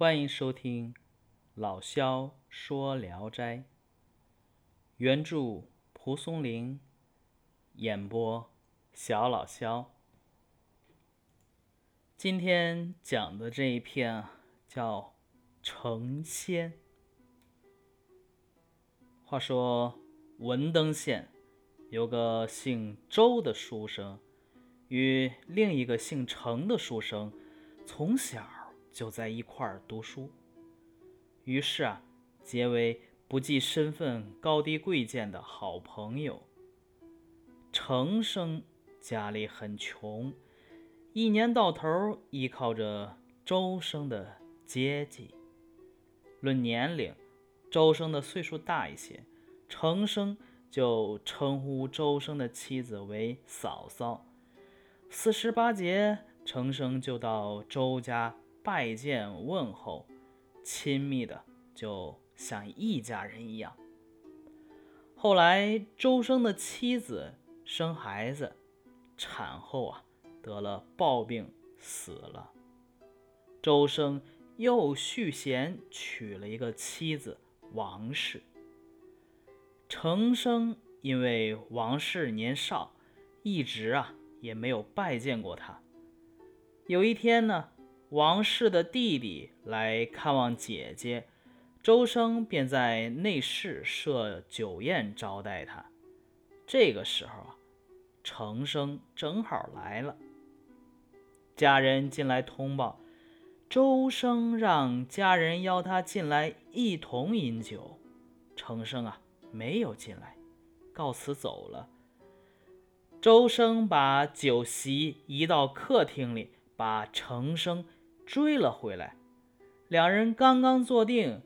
欢迎收听老萧说《聊斋》，原著蒲松龄，演播小老萧。今天讲的这一篇啊，叫《成仙》。话说文登县有个姓周的书生，与另一个姓程的书生，从小就在一块儿读书，于是啊，结为不计身份高低贵贱的好朋友。程生家里很穷。一年到头依靠着周生的接济。论年龄，周生的岁数大一些，程生就称呼周生的妻子为嫂嫂。四十八节，程生就到周家拜见问候，亲密的就像一家人一样。后来，周生的妻子生孩子，产后啊。得了暴病，死了。周生又续弦娶了一个妻子王氏。程生因为王氏年少，一直啊也没有拜见过他。有一天呢，王氏的弟弟来看望姐姐，周生便在内室设酒宴招待他。这个时候啊，程生正好来了。家人进来通报，周生让家人邀他进来一同饮酒。程生啊，没有进来，告辞走了。周生把酒席移到客厅里，把程生追了回来。两人刚刚坐定，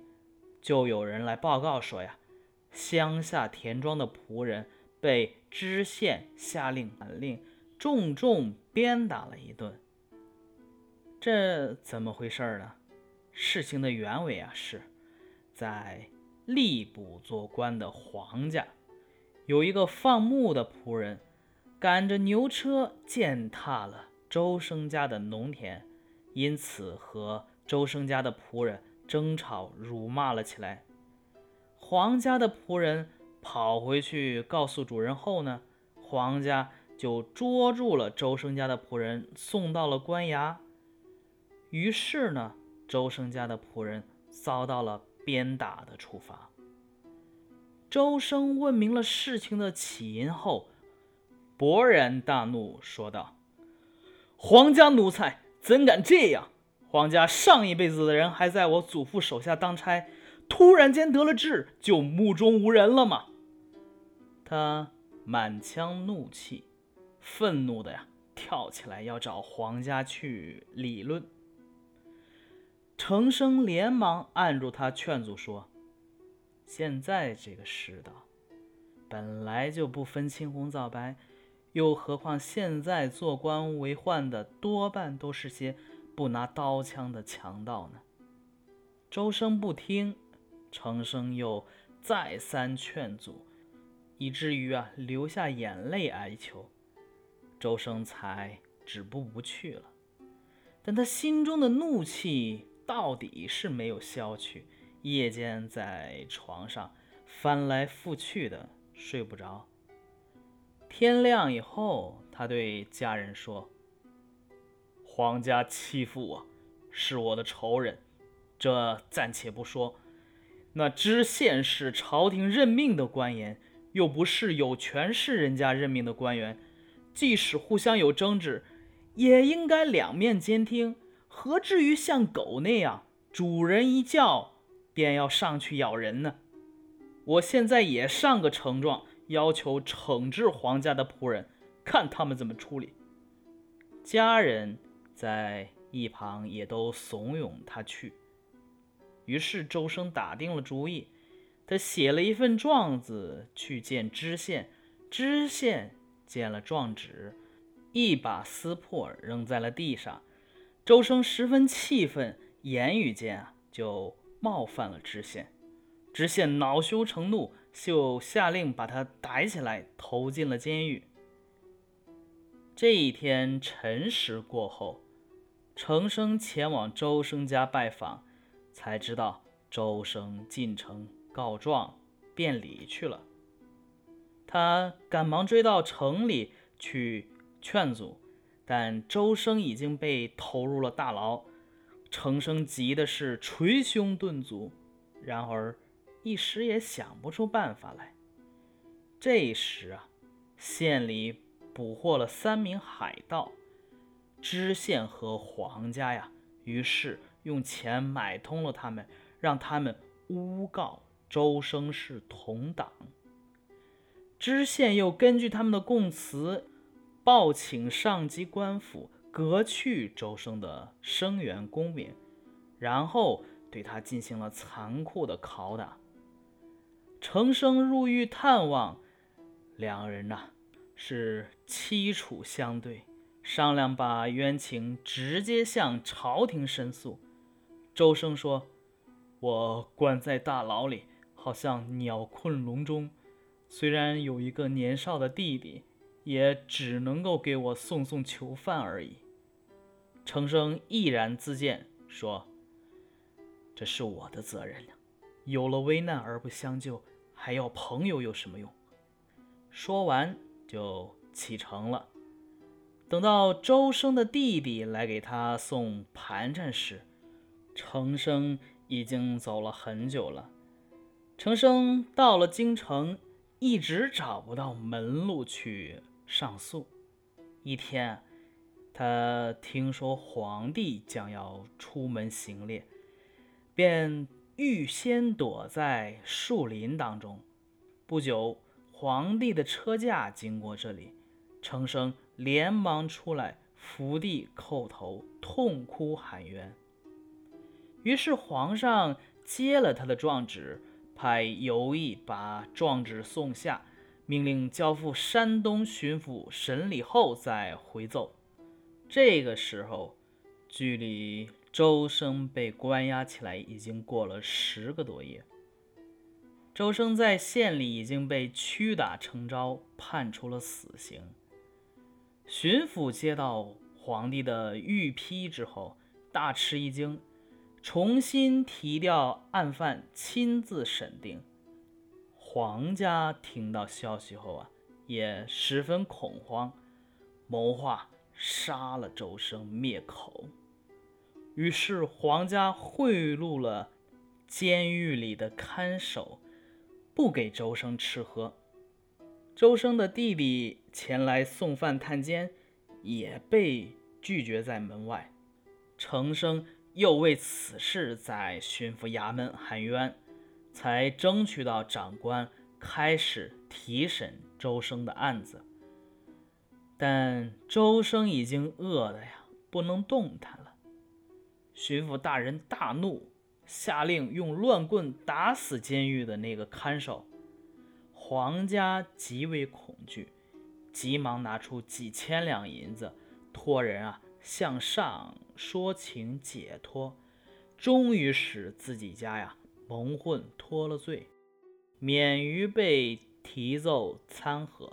就有人来报告说呀，乡下田庄的仆人被知县下令喊令，重重鞭打了一顿。这怎么回事呢？事情的原委啊，是在吏部做官的黄家，有一个放牧的仆人，赶着牛车践踏了周生家的农田，因此和周生家的仆人争吵辱骂了起来。黄家的仆人跑回去告诉主人后呢，黄家就捉住了周生家的仆人，送到了官衙。于是呢，周生家的仆人遭到了鞭打的处罚。周生问明了事情的起因后，勃然大怒，说道：“皇家奴才怎敢这样？皇家上一辈子的人还在我祖父手下当差，突然间得了志，就目中无人了吗？”他满腔怒气，愤怒的呀，跳起来要找皇家去理论。程生连忙按住他，劝阻说：“现在这个世道，本来就不分青红皂白，又何况现在做官为宦的多半都是些不拿刀枪的强盗呢？”周生不听，程生又再三劝阻，以至于啊流下眼泪哀求，周生才止步不去了。但他心中的怒气。到底是没有消去，夜间在床上翻来覆去的睡不着。天亮以后，他对家人说：“皇家欺负我，是我的仇人，这暂且不说。那知县是朝廷任命的官员，又不是有权势人家任命的官员，即使互相有争执，也应该两面监听。”何至于像狗那样，主人一叫便要上去咬人呢？我现在也上个呈状，要求惩治皇家的仆人，看他们怎么处理。家人在一旁也都怂恿他去。于是周生打定了主意，他写了一份状子去见知县。知县见了状纸，一把撕破，扔在了地上。周生十分气愤，言语间啊就冒犯了知县。知县恼羞成怒，就下令把他逮起来，投进了监狱。这一天辰时过后，程生前往周生家拜访，才知道周生进城告状便离去了。他赶忙追到城里去劝阻，但周生已经被投入了大牢。程生急的是捶胸顿足，然而一时也想不出办法来。这时啊，县里捕获了三名海盗，知县和黄家呀，于是用钱买通了他们，让他们诬告周生是同党。知县又根据他们的供词，报请上级官府革去周生的生源功名，然后对他进行了残酷的拷打。程生入狱探望，两人呐是凄楚相对，商量把冤情直接向朝廷申诉。周生说：“我关在大牢里，好像鸟困笼中。”虽然有一个年少的弟弟，也只能够给我送送囚犯而已。程生毅然自荐说：“这是我的责任有了危难而不相救，还要朋友有什么用？”说完就启程了。等到周生的弟弟来给他送盘缠时，程生已经走了很久了。程生到了京城。一直找不到门路去上诉。一天，他听说皇帝将要出门行猎，便预先躲在树林当中。不久，皇帝的车驾经过这里，程生连忙出来伏地叩头，痛哭喊冤。于是皇上接了他的状纸。派游役把状纸送下，命令交付山东巡抚审理后再回奏。这个时候，距离周生被关押起来已经过了十个多月。周生在县里已经被屈打成招，判处了死刑。巡抚接到皇帝的御批之后，大吃一惊。重新提调案犯，亲自审定。黄家听到消息后啊，也十分恐慌，谋划杀了周生灭口。于是黄家贿赂了监狱里的看守，不给周生吃喝。周生的弟弟前来送饭探监，也被拒绝在门外。程生。又为此事在巡抚衙门喊冤，才争取到长官开始提审周生的案子。但周生已经饿得呀不能动弹。巡抚大人大怒，下令用乱棍打死监狱的那个看守。皇家极为恐惧，急忙拿出几千两银子，托人啊。向上说情解脱，终于使自己家呀蒙混脱了罪，免于被提奏参劾。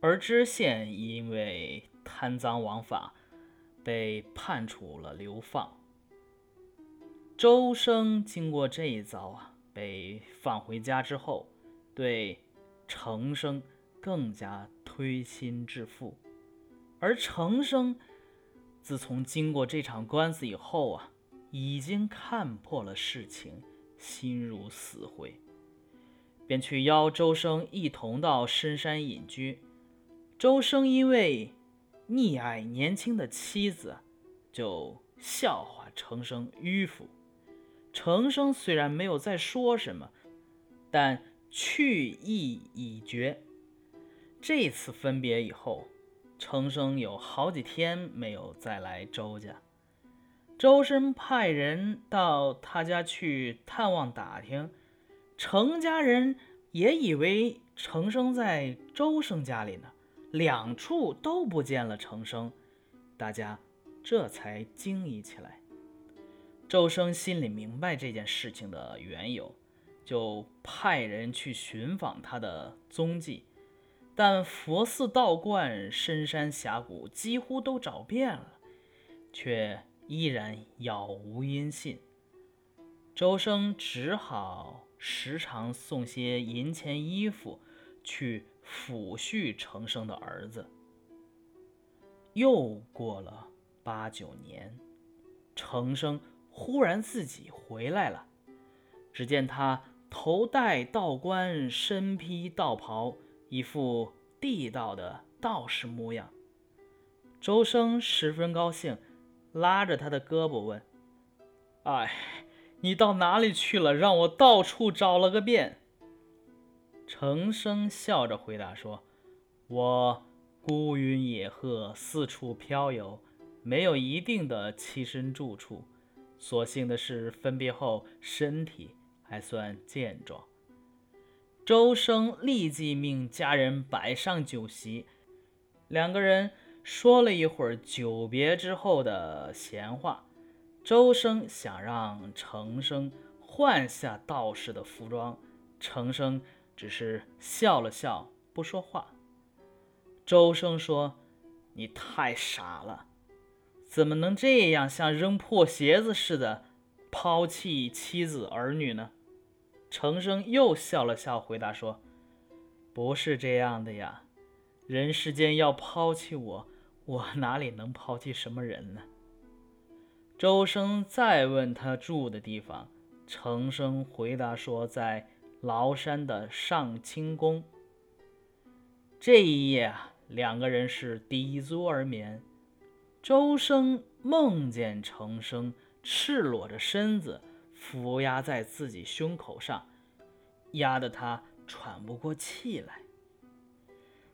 而知县因为贪赃枉法，被判处了流放。周生经过这一遭啊，被放回家之后，对程生更加推心置腹，而程生。自从经过这场官司以后啊，已经看破了事情，心如死灰，便去邀周生一同到深山隐居。周生因为溺爱年轻的妻子，就笑话程生迂腐。程生虽然没有再说什么，但去意已决。这次分别以后。程生有好几天没有再来周家，周深派人到他家去探望打听，程家人也以为程生在周生家里呢，两处都不见了成生，大家这才惊疑起来。周生心里明白这件事情的缘由，就派人去寻访他的踪迹。但佛寺、道观、深山峡谷几乎都找遍了，却依然杳无音信。周生只好时常送些银钱衣服去抚恤程生的儿子。又过了八九年，程生忽然自己回来了。只见他头戴道冠，身披道袍，一副地道的道士模样。周生十分高兴，拉着他的胳膊问：“哎，你到哪里去了？让我到处找了个遍。”程生笑着回答说：“我。”孤云野鹤，四处飘游，没有一定的栖身住处。所幸的是，分别后身体还算健壮。周生立即命家人摆上酒席，两个人说了一会儿久别之后的闲话。周生想让程生换下道士的服装，程生只是笑了笑，不说话。周生说：“你太傻了，怎么能这样像扔破鞋子似的抛弃妻子儿女呢？”程生又笑了笑，回答说：“不是这样的呀，人世间要抛弃我，我哪里能抛弃什么人呢？”周生再问他住的地方，程生回答说：“在崂山的上清宫。”这一夜啊。两个人是抵足而眠，周生梦见程生赤裸着身子伏压在自己胸口上，压得他喘不过气来。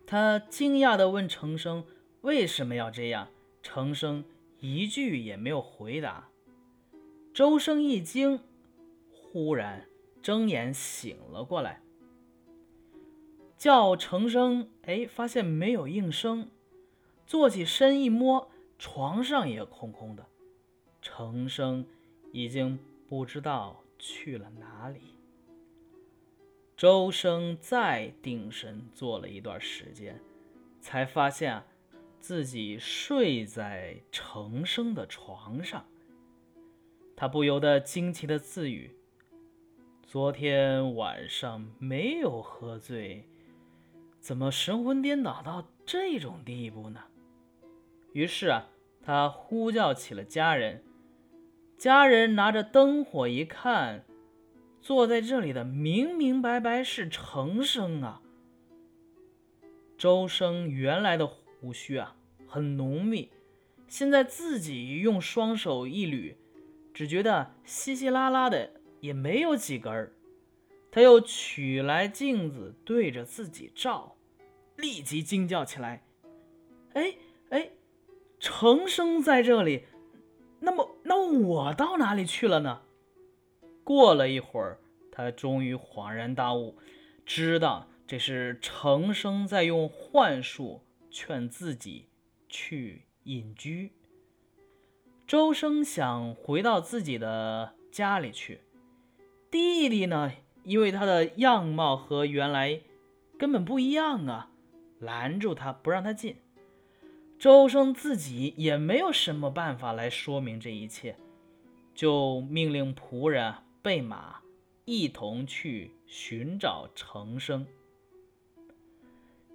他惊讶地问程生为什么要这样，程生一句也没有回答。周生一惊，忽然睁眼醒了过来。叫程生，哎，发现没有应声，坐起身一摸，床上也空空的。程生已经不知道去了哪里。周生再定神坐了一段时间，才发现，自己睡在程生的床上。他不由得惊奇的自语：“昨天晚上没有喝醉。”怎么神魂颠倒到这种地步呢？于是啊，他呼叫起了家人。家人拿着灯火一看，坐在这里的明明白白是程生啊。周生原来的胡须啊很浓密，现在自己用双手一捋，只觉得稀稀拉拉的，也没有几根儿。他又取来镜子对着自己照。立即惊叫起来：“哎哎，程生在这里，那么那我到哪里去了呢？”过了一会儿，他终于恍然大悟，知道这是程生在用幻术劝自己去隐居。周生想回到自己的家里去，弟弟呢，因为他的样貌和原来根本不一样啊。拦住他，不让他进。周生自己也没有什么办法来说明这一切，就命令仆人备马，一同去寻找程生。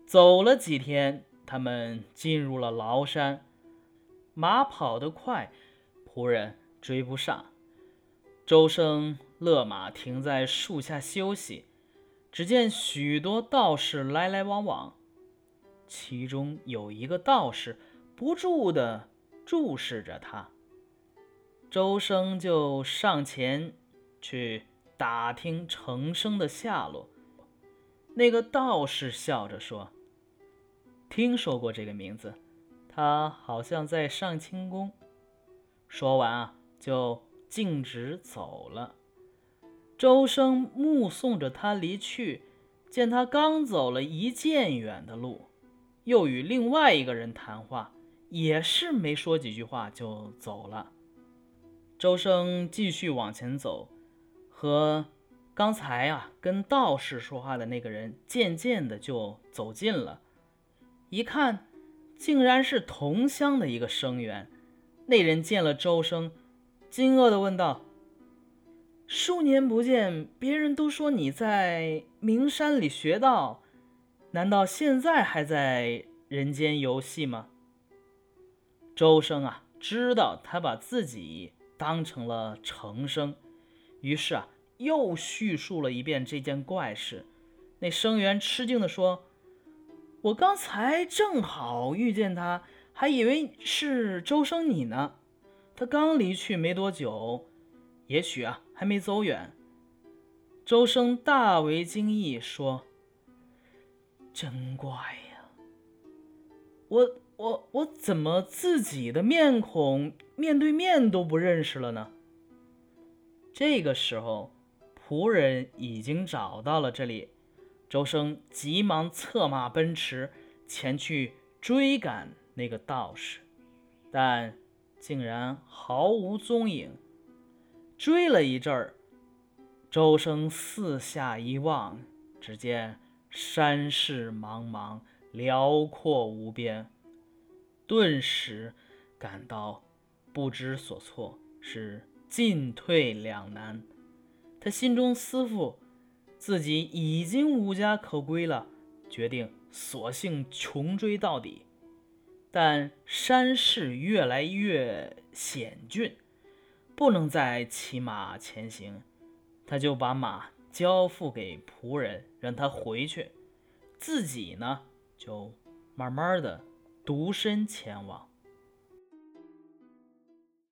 走了几天，他们进入了崂山，马跑得快，仆人追不上。周生勒马停在树下休息，只见许多道士来来往往。其中有一个道士不住地注视着他，周生就上前去打听程生的下落。那个道士笑着说：“听说过这个名字，他好像在上清宫。”说完啊，就径直走了。周生目送着他离去，见他刚走了一箭远的路。又与另外一个人谈话，也是没说几句话就走了。周生继续往前走，和刚才啊跟道士说话的那个人渐渐的就走近了。一看，竟然是同乡的一个生员。那人见了周生，惊愕的问道：“数年不见，别人都说你在名山里学道，难道现在还在人间游戏吗？”周生啊，知道他把自己当成了程生，于是啊，又叙述了一遍这件怪事。那生员吃惊地说：“我刚才正好遇见他，还以为是周生你呢。他刚离去没多久，也许啊，还没走远。”周生大为惊异，说：“真怪呀，我。”我我怎么自己的面孔面对面都不认识了呢？这个时候，仆人已经找到了这里，周生急忙策马奔驰前去追赶那个道士，但竟然毫无踪影。追了一阵儿，周生四下一望，只见山势茫茫，辽阔无边。顿时感到不知所措，是进退两难。他心中思妇自己已经无家可归了，决定索性穷追到底。但山势越来越险峻，不能再骑马前行，他就把马交付给仆人，让他回去，自己呢就慢慢的。独身前往。